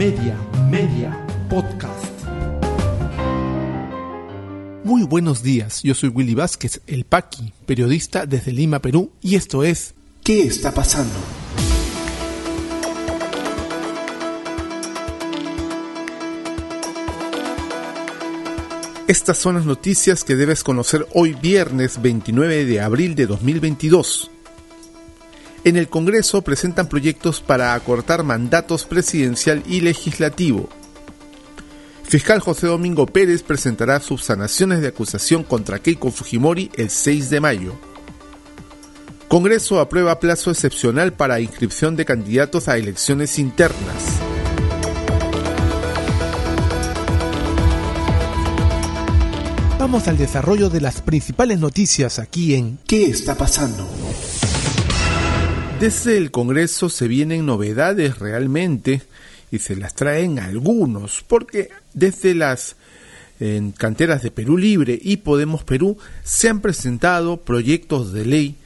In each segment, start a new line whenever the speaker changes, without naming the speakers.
Media, Media, Podcast. Muy buenos días, yo soy Willy Vázquez, el Paqui, periodista desde Lima, Perú, y esto es ¿Qué está pasando? Estas son las noticias que debes conocer hoy viernes 29 de abril de 2022. En el Congreso presentan proyectos para acortar mandatos presidencial y legislativo. Fiscal José Domingo Pérez presentará subsanaciones de acusación contra Keiko Fujimori el 6 de mayo. Congreso aprueba plazo excepcional para inscripción de candidatos a elecciones internas. Vamos al desarrollo de las principales noticias aquí en ¿Qué está pasando? Desde el Congreso se vienen novedades realmente y se las traen algunos, porque desde las canteras de Perú Libre y Podemos Perú se han presentado proyectos de ley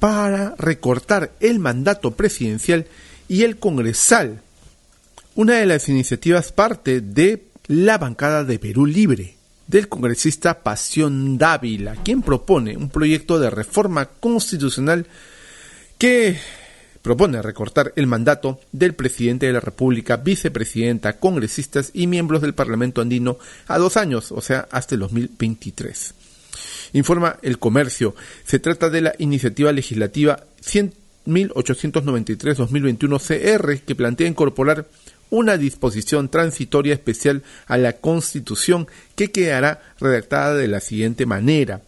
para recortar el mandato presidencial y el congresal. Una de las iniciativas parte de la bancada de Perú Libre del congresista Pasión Dávila, quien propone un proyecto de reforma constitucional que propone recortar el mandato del presidente de la República, vicepresidenta, congresistas y miembros del Parlamento andino a dos años, o sea, hasta el 2023. Informa el comercio. Se trata de la iniciativa legislativa 1893-2021 CR que plantea incorporar una disposición transitoria especial a la Constitución que quedará redactada de la siguiente manera.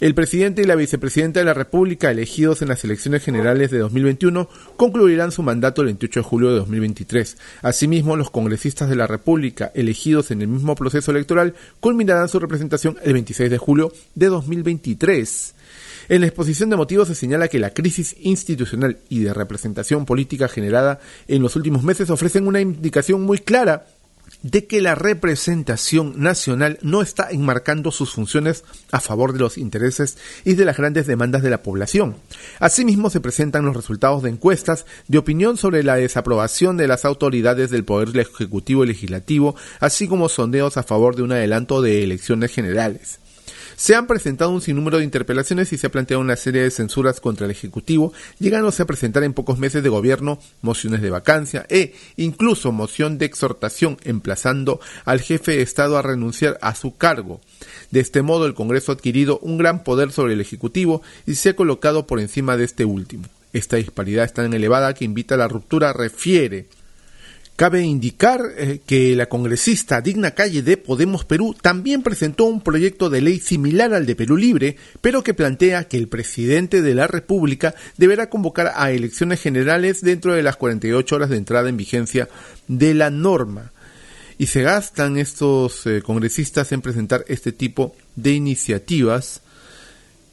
El presidente y la vicepresidenta de la República, elegidos en las elecciones generales de 2021, concluirán su mandato el 28 de julio de 2023. Asimismo, los congresistas de la República, elegidos en el mismo proceso electoral, culminarán su representación el 26 de julio de 2023. En la exposición de motivos se señala que la crisis institucional y de representación política generada en los últimos meses ofrecen una indicación muy clara de que la representación nacional no está enmarcando sus funciones a favor de los intereses y de las grandes demandas de la población. Asimismo, se presentan los resultados de encuestas de opinión sobre la desaprobación de las autoridades del Poder Ejecutivo y Legislativo, así como sondeos a favor de un adelanto de elecciones generales. Se han presentado un sinnúmero de interpelaciones y se ha planteado una serie de censuras contra el Ejecutivo, llegándose a presentar en pocos meses de gobierno mociones de vacancia e incluso moción de exhortación emplazando al jefe de Estado a renunciar a su cargo. De este modo, el Congreso ha adquirido un gran poder sobre el Ejecutivo y se ha colocado por encima de este último. Esta disparidad es tan elevada que invita a la ruptura, refiere Cabe indicar eh, que la congresista Digna Calle de Podemos Perú también presentó un proyecto de ley similar al de Perú Libre, pero que plantea que el presidente de la República deberá convocar a elecciones generales dentro de las 48 horas de entrada en vigencia de la norma. Y se gastan estos eh, congresistas en presentar este tipo de iniciativas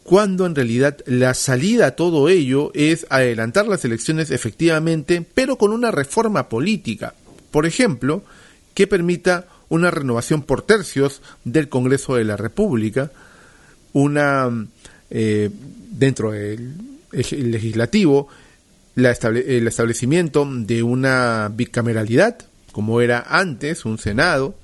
cuando en realidad la salida a todo ello es adelantar las elecciones efectivamente, pero con una reforma política. Por ejemplo, que permita una renovación por tercios del Congreso de la República, una eh, dentro del legislativo, el establecimiento de una bicameralidad, como era antes, un Senado,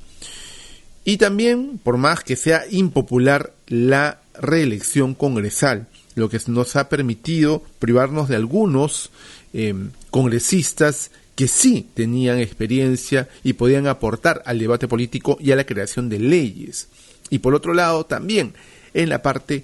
y también, por más que sea impopular, la reelección congresal, lo que nos ha permitido privarnos de algunos em, congresistas que sí tenían experiencia y podían aportar al debate político y a la creación de leyes. Y por otro lado, también en la parte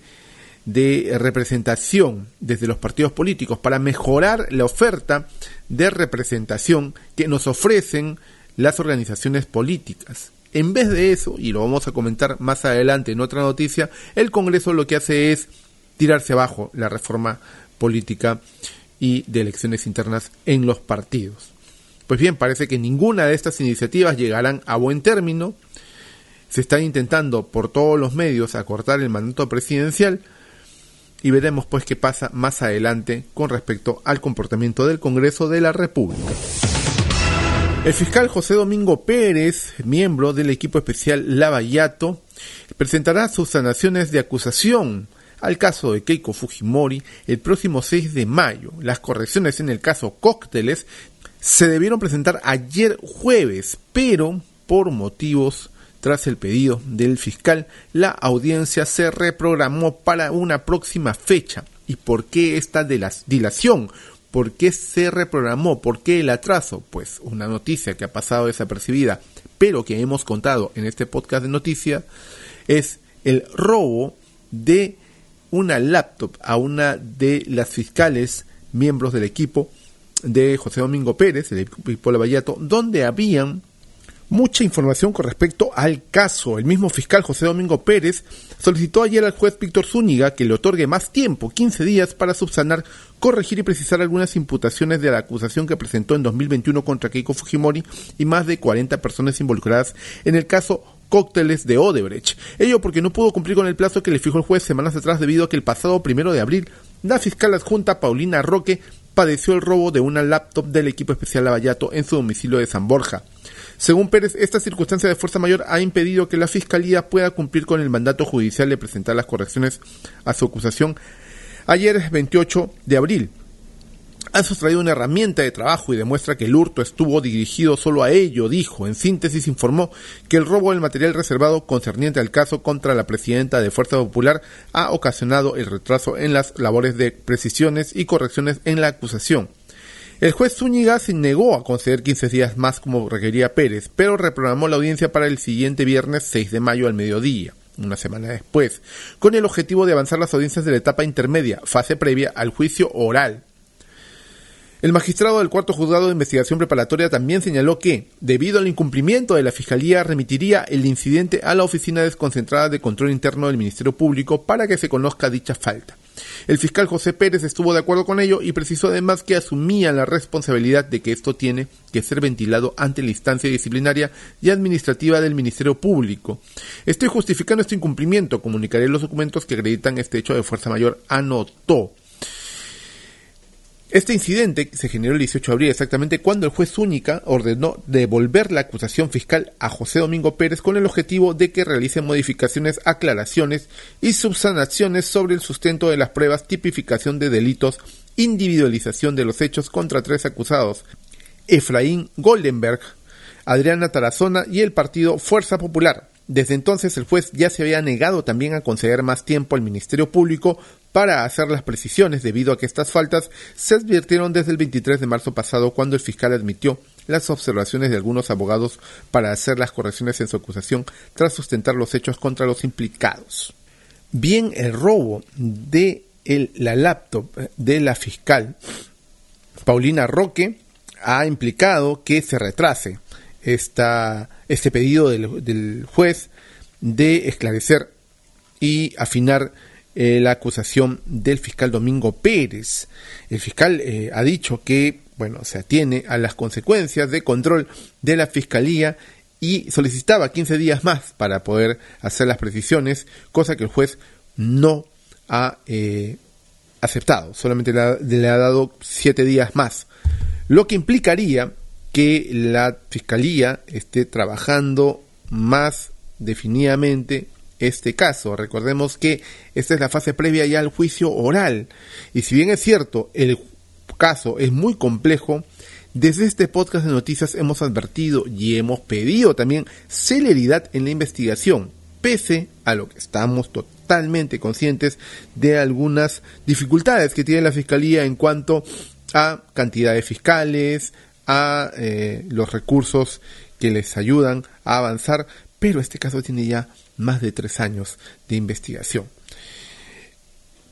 de representación desde los partidos políticos para mejorar la oferta de representación que nos ofrecen las organizaciones políticas. En vez de eso, y lo vamos a comentar más adelante en otra noticia, el Congreso lo que hace es tirarse abajo la reforma política y de elecciones internas en los partidos. Pues bien, parece que ninguna de estas iniciativas llegarán a buen término. Se está intentando por todos los medios acortar el mandato presidencial y veremos pues qué pasa más adelante con respecto al comportamiento del Congreso de la República. El fiscal José Domingo Pérez, miembro del equipo especial Lavallato, presentará sus sanaciones de acusación al caso de Keiko Fujimori el próximo 6 de mayo. Las correcciones en el caso Cócteles se debieron presentar ayer jueves, pero por motivos tras el pedido del fiscal, la audiencia se reprogramó para una próxima fecha. ¿Y por qué esta dilación? ¿Por qué se reprogramó? ¿Por qué el atraso? Pues una noticia que ha pasado desapercibida, pero que hemos contado en este podcast de noticias, es el robo de una laptop a una de las fiscales miembros del equipo de José Domingo Pérez, el equipo de Vallato, donde habían mucha información con respecto al caso. El mismo fiscal José Domingo Pérez solicitó ayer al juez Víctor Zúñiga que le otorgue más tiempo, 15 días, para subsanar, corregir y precisar algunas imputaciones de la acusación que presentó en 2021 contra Keiko Fujimori y más de 40 personas involucradas en el caso cócteles de Odebrecht. Ello porque no pudo cumplir con el plazo que le fijó el juez semanas atrás debido a que el pasado primero de abril la fiscal adjunta Paulina Roque padeció el robo de una laptop del equipo especial Lavallato en su domicilio de San Borja. Según Pérez, esta circunstancia de fuerza mayor ha impedido que la Fiscalía pueda cumplir con el mandato judicial de presentar las correcciones a su acusación ayer 28 de abril. Ha sustraído una herramienta de trabajo y demuestra que el hurto estuvo dirigido solo a ello, dijo. En síntesis informó que el robo del material reservado concerniente al caso contra la presidenta de Fuerza Popular ha ocasionado el retraso en las labores de precisiones y correcciones en la acusación. El juez Zúñiga se negó a conceder 15 días más como requería Pérez, pero reprogramó la audiencia para el siguiente viernes 6 de mayo al mediodía, una semana después, con el objetivo de avanzar las audiencias de la etapa intermedia, fase previa al juicio oral. El magistrado del cuarto juzgado de investigación preparatoria también señaló que, debido al incumplimiento de la Fiscalía, remitiría el incidente a la Oficina Desconcentrada de Control Interno del Ministerio Público para que se conozca dicha falta. El fiscal José Pérez estuvo de acuerdo con ello y precisó además que asumía la responsabilidad de que esto tiene que ser ventilado ante la instancia disciplinaria y administrativa del Ministerio Público. Estoy justificando este incumplimiento, comunicaré los documentos que acreditan este hecho de fuerza mayor, anotó. Este incidente se generó el 18 de abril exactamente cuando el juez Zúñiga ordenó devolver la acusación fiscal a José Domingo Pérez con el objetivo de que realice modificaciones, aclaraciones y subsanaciones sobre el sustento de las pruebas, tipificación de delitos, individualización de los hechos contra tres acusados, Efraín Goldenberg, Adriana Tarazona y el partido Fuerza Popular. Desde entonces el juez ya se había negado también a conceder más tiempo al Ministerio Público para hacer las precisiones debido a que estas faltas se advirtieron desde el 23 de marzo pasado cuando el fiscal admitió las observaciones de algunos abogados para hacer las correcciones en su acusación tras sustentar los hechos contra los implicados. Bien el robo de la laptop de la fiscal Paulina Roque ha implicado que se retrase esta, este pedido del juez de esclarecer y afinar eh, la acusación del fiscal Domingo Pérez. El fiscal eh, ha dicho que, bueno, se atiene a las consecuencias de control de la fiscalía y solicitaba 15 días más para poder hacer las precisiones, cosa que el juez no ha eh, aceptado, solamente le le ha dado 7 días más, lo que implicaría que la fiscalía esté trabajando más definidamente este caso. Recordemos que esta es la fase previa ya al juicio oral. Y si bien es cierto, el caso es muy complejo, desde este podcast de noticias hemos advertido y hemos pedido también celeridad en la investigación, pese a lo que estamos totalmente conscientes de algunas dificultades que tiene la Fiscalía en cuanto a cantidad de fiscales, a eh, los recursos que les ayudan a avanzar, pero este caso tiene ya más de tres años de investigación.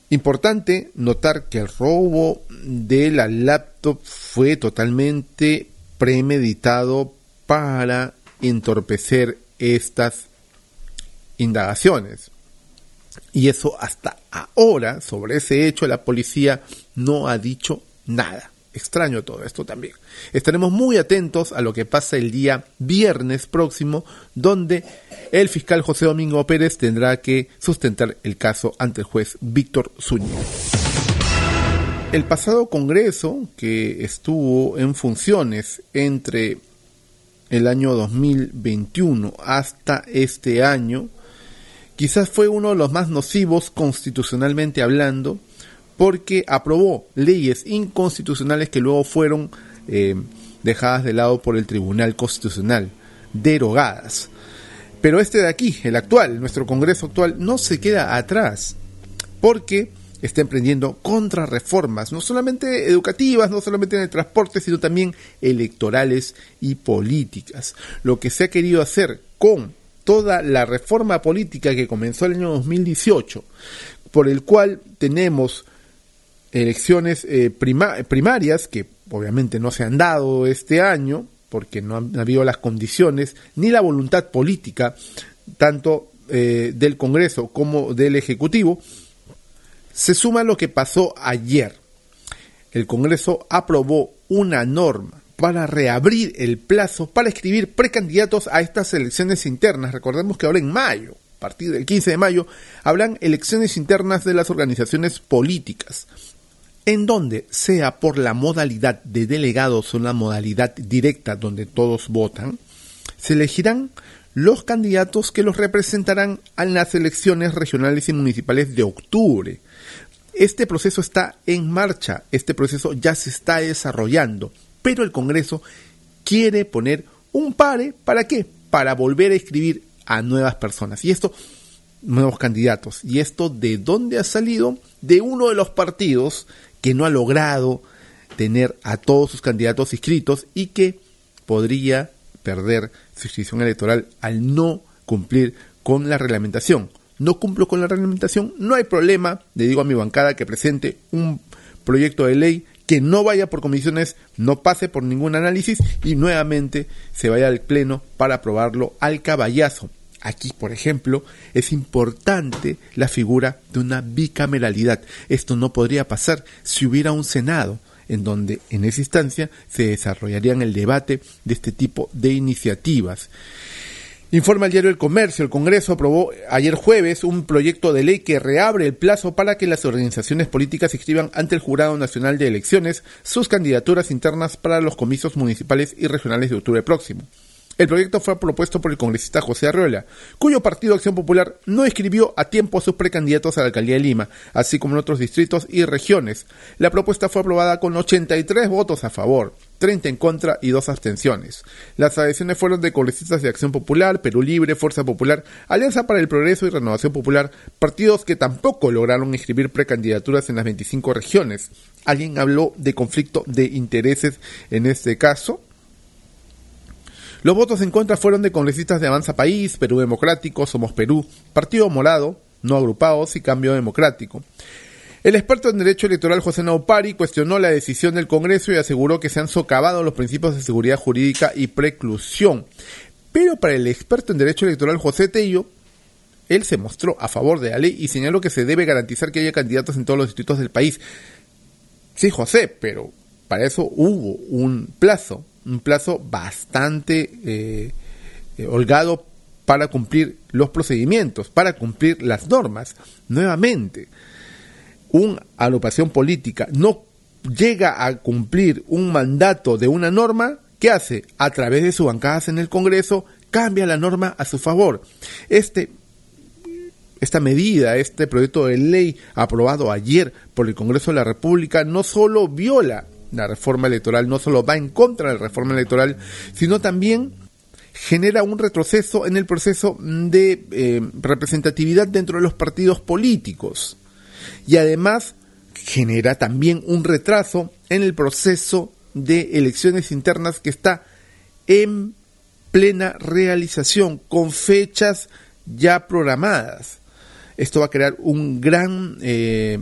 Importante notar que el robo de la laptop fue totalmente premeditado para entorpecer estas indagaciones. Y eso hasta ahora, sobre ese hecho, la policía no ha dicho nada. Extraño todo esto también. Estaremos muy atentos a lo que pasa el día viernes próximo, donde el fiscal José Domingo Pérez tendrá que sustentar el caso ante el juez Víctor Zúñiga. El pasado Congreso, que estuvo en funciones entre el año 2021 hasta este año, quizás fue uno de los más nocivos constitucionalmente hablando, porque aprobó leyes inconstitucionales que luego fueron eh, dejadas de lado por el Tribunal Constitucional, derogadas. Pero este de aquí, el actual, nuestro Congreso actual, no se queda atrás, porque está emprendiendo contrarreformas, no solamente educativas, no solamente en el transporte, sino también electorales y políticas. Lo que se ha querido hacer con toda la reforma política que comenzó el año 2018, por el cual tenemos elecciones eh, primarias que obviamente no se han dado este año, porque no han habido las condiciones ni la voluntad política, tanto eh, del Congreso como del Ejecutivo, se suma lo que pasó ayer. El Congreso aprobó una norma para reabrir el plazo para escribir precandidatos a estas elecciones internas. Recordemos que ahora en mayo, a partir del 15 de mayo, habrán elecciones internas de las organizaciones políticas, en donde sea por la modalidad de delegados o la modalidad directa donde todos votan, se elegirán los candidatos que los representarán en las elecciones regionales y municipales de octubre. Este proceso está en marcha, este proceso ya se está desarrollando, pero el Congreso quiere poner un pare, ¿para qué? Para volver a escribir a nuevas personas. Y esto, nuevos candidatos. ¿Y esto de dónde ha salido? De uno de los partidos que no ha logrado tener a todos sus candidatos inscritos y que podría perder su inscripción electoral al no cumplir con la reglamentación. No cumplo con la reglamentación, no hay problema, le digo a mi bancada que presente un proyecto de ley que no vaya por comisiones, no pase por ningún análisis y nuevamente se vaya al Pleno para aprobarlo al caballazo. Aquí, por ejemplo, es importante la figura de una bicameralidad. Esto no podría pasar si hubiera un Senado en donde en esa instancia se desarrollarían el debate de este tipo de iniciativas. Informa el diario El Comercio, el Congreso aprobó ayer jueves un proyecto de ley que reabre el plazo para que las organizaciones políticas inscriban ante el Jurado Nacional de Elecciones sus candidaturas internas para los comicios municipales y regionales de octubre próximo. El proyecto fue propuesto por el congresista José Arreola, cuyo partido Acción Popular no escribió a tiempo a sus precandidatos a la alcaldía de Lima, así como en otros distritos y regiones. La propuesta fue aprobada con 83 votos a favor, 30 en contra y dos abstenciones. Las adhesiones fueron de congresistas de Acción Popular, Perú Libre, Fuerza Popular, Alianza para el Progreso y Renovación Popular, partidos que tampoco lograron escribir precandidaturas en las 25 regiones. ¿Alguien habló de conflicto de intereses en este caso? Los votos en contra fueron de congresistas de Avanza País, Perú Democrático, Somos Perú, Partido Morado, No Agrupados y Cambio Democrático. El experto en derecho electoral José Naupari cuestionó la decisión del Congreso y aseguró que se han socavado los principios de seguridad jurídica y preclusión. Pero para el experto en derecho electoral José Tello, él se mostró a favor de la ley y señaló que se debe garantizar que haya candidatos en todos los distritos del país. Sí, José, pero para eso hubo un plazo un plazo bastante eh, eh, holgado para cumplir los procedimientos, para cumplir las normas. Nuevamente, una agrupación política no llega a cumplir un mandato de una norma, ¿qué hace? A través de sus bancadas en el Congreso, cambia la norma a su favor. Este, esta medida, este proyecto de ley aprobado ayer por el Congreso de la República, no solo viola la reforma electoral no solo va en contra de la reforma electoral, sino también genera un retroceso en el proceso de eh, representatividad dentro de los partidos políticos. Y además genera también un retraso en el proceso de elecciones internas que está en plena realización, con fechas ya programadas. Esto va a crear un gran eh,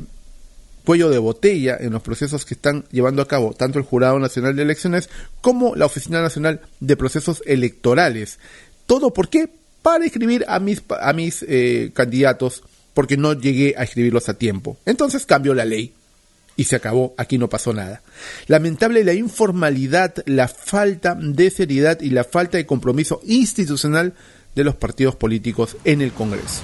cuello de botella en los procesos que están llevando a cabo tanto el Jurado Nacional de Elecciones como la Oficina Nacional de Procesos Electorales. ¿Todo por qué? Para escribir a mis, a mis eh, candidatos porque no llegué a escribirlos a tiempo. Entonces cambió la ley y se acabó, aquí no pasó nada. Lamentable la informalidad, la falta de seriedad y la falta de compromiso institucional de los partidos políticos en el Congreso.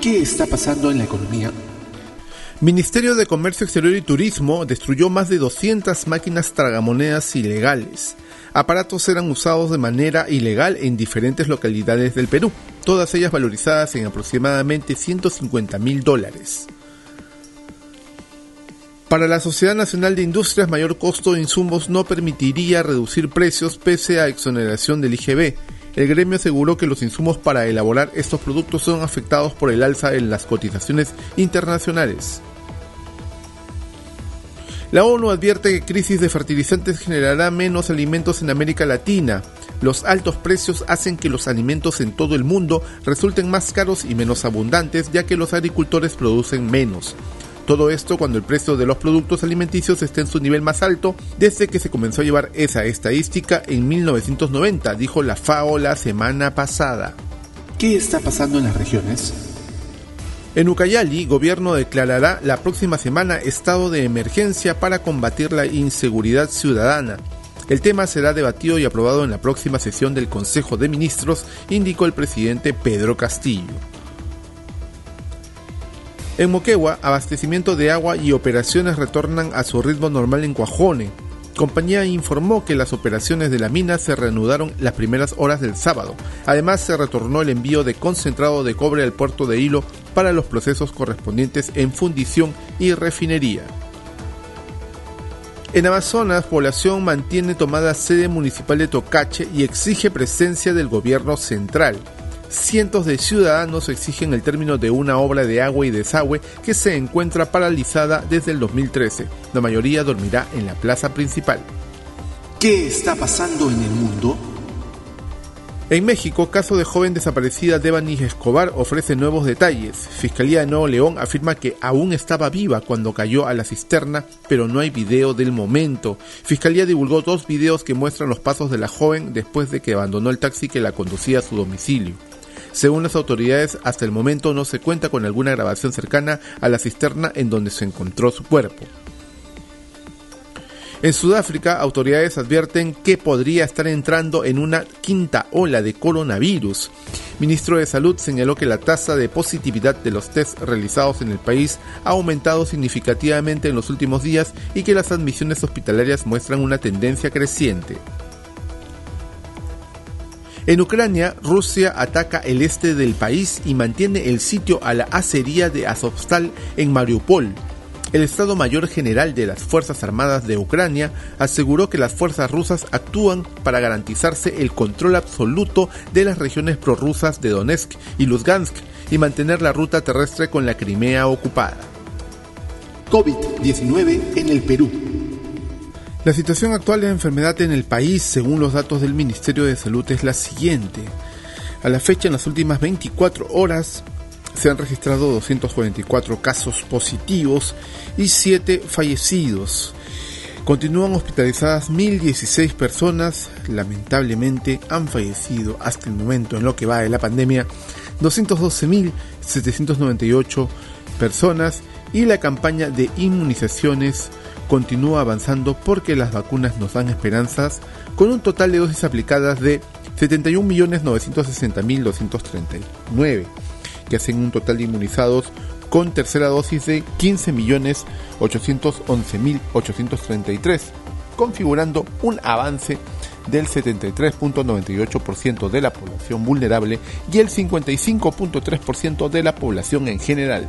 ¿Qué está pasando en la economía?
Ministerio de Comercio Exterior y Turismo destruyó más de 200 máquinas tragamonedas ilegales. Aparatos eran usados de manera ilegal en diferentes localidades del Perú, todas ellas valorizadas en aproximadamente 150 mil dólares. Para la Sociedad Nacional de Industrias, mayor costo de insumos no permitiría reducir precios pese a exoneración del IGB. El gremio aseguró que los insumos para elaborar estos productos son afectados por el alza en las cotizaciones internacionales. La ONU advierte que crisis de fertilizantes generará menos alimentos en América Latina. Los altos precios hacen que los alimentos en todo el mundo resulten más caros y menos abundantes ya que los agricultores producen menos. Todo esto cuando el precio de los productos alimenticios está en su nivel más alto desde que se comenzó a llevar esa estadística en 1990, dijo la FAO la semana pasada.
¿Qué está pasando en las regiones?
En Ucayali, gobierno declarará la próxima semana estado de emergencia para combatir la inseguridad ciudadana. El tema será debatido y aprobado en la próxima sesión del Consejo de Ministros, indicó el presidente Pedro Castillo. En Moquegua, abastecimiento de agua y operaciones retornan a su ritmo normal en Cuajone. Compañía informó que las operaciones de la mina se reanudaron las primeras horas del sábado. Además, se retornó el envío de concentrado de cobre al puerto de Hilo para los procesos correspondientes en fundición y refinería. En Amazonas, población mantiene tomada sede municipal de Tocache y exige presencia del gobierno central cientos de ciudadanos exigen el término de una obra de agua y desagüe que se encuentra paralizada desde el 2013. La mayoría dormirá en la plaza principal.
¿Qué está pasando en el mundo?
En México, caso de joven desaparecida Devani Escobar ofrece nuevos detalles. Fiscalía de Nuevo León afirma que aún estaba viva cuando cayó a la cisterna, pero no hay video del momento. Fiscalía divulgó dos videos que muestran los pasos de la joven después de que abandonó el taxi que la conducía a su domicilio. Según las autoridades, hasta el momento no se cuenta con alguna grabación cercana a la cisterna en donde se encontró su cuerpo. En Sudáfrica, autoridades advierten que podría estar entrando en una quinta ola de coronavirus. Ministro de Salud señaló que la tasa de positividad de los test realizados en el país ha aumentado significativamente en los últimos días y que las admisiones hospitalarias muestran una tendencia creciente. En Ucrania, Rusia ataca el este del país y mantiene el sitio a la acería de Azovstal en Mariupol. El Estado Mayor General de las Fuerzas Armadas de Ucrania aseguró que las fuerzas rusas actúan para garantizarse el control absoluto de las regiones prorrusas de Donetsk y Lugansk y mantener la ruta terrestre con la Crimea ocupada.
COVID-19 en el Perú.
La situación actual de la enfermedad en el país, según los datos del Ministerio de Salud, es la siguiente. A la fecha, en las últimas 24 horas, se han registrado 244 casos positivos y 7 fallecidos. Continúan hospitalizadas 1.016 personas, lamentablemente han fallecido hasta el momento en lo que va de la pandemia 212.798 personas y la campaña de inmunizaciones continúa avanzando porque las vacunas nos dan esperanzas con un total de dosis aplicadas de 71.960.239, que hacen un total de inmunizados con tercera dosis de 15.811.833, configurando un avance del 73.98% de la población vulnerable y el 55.3% de la población en general.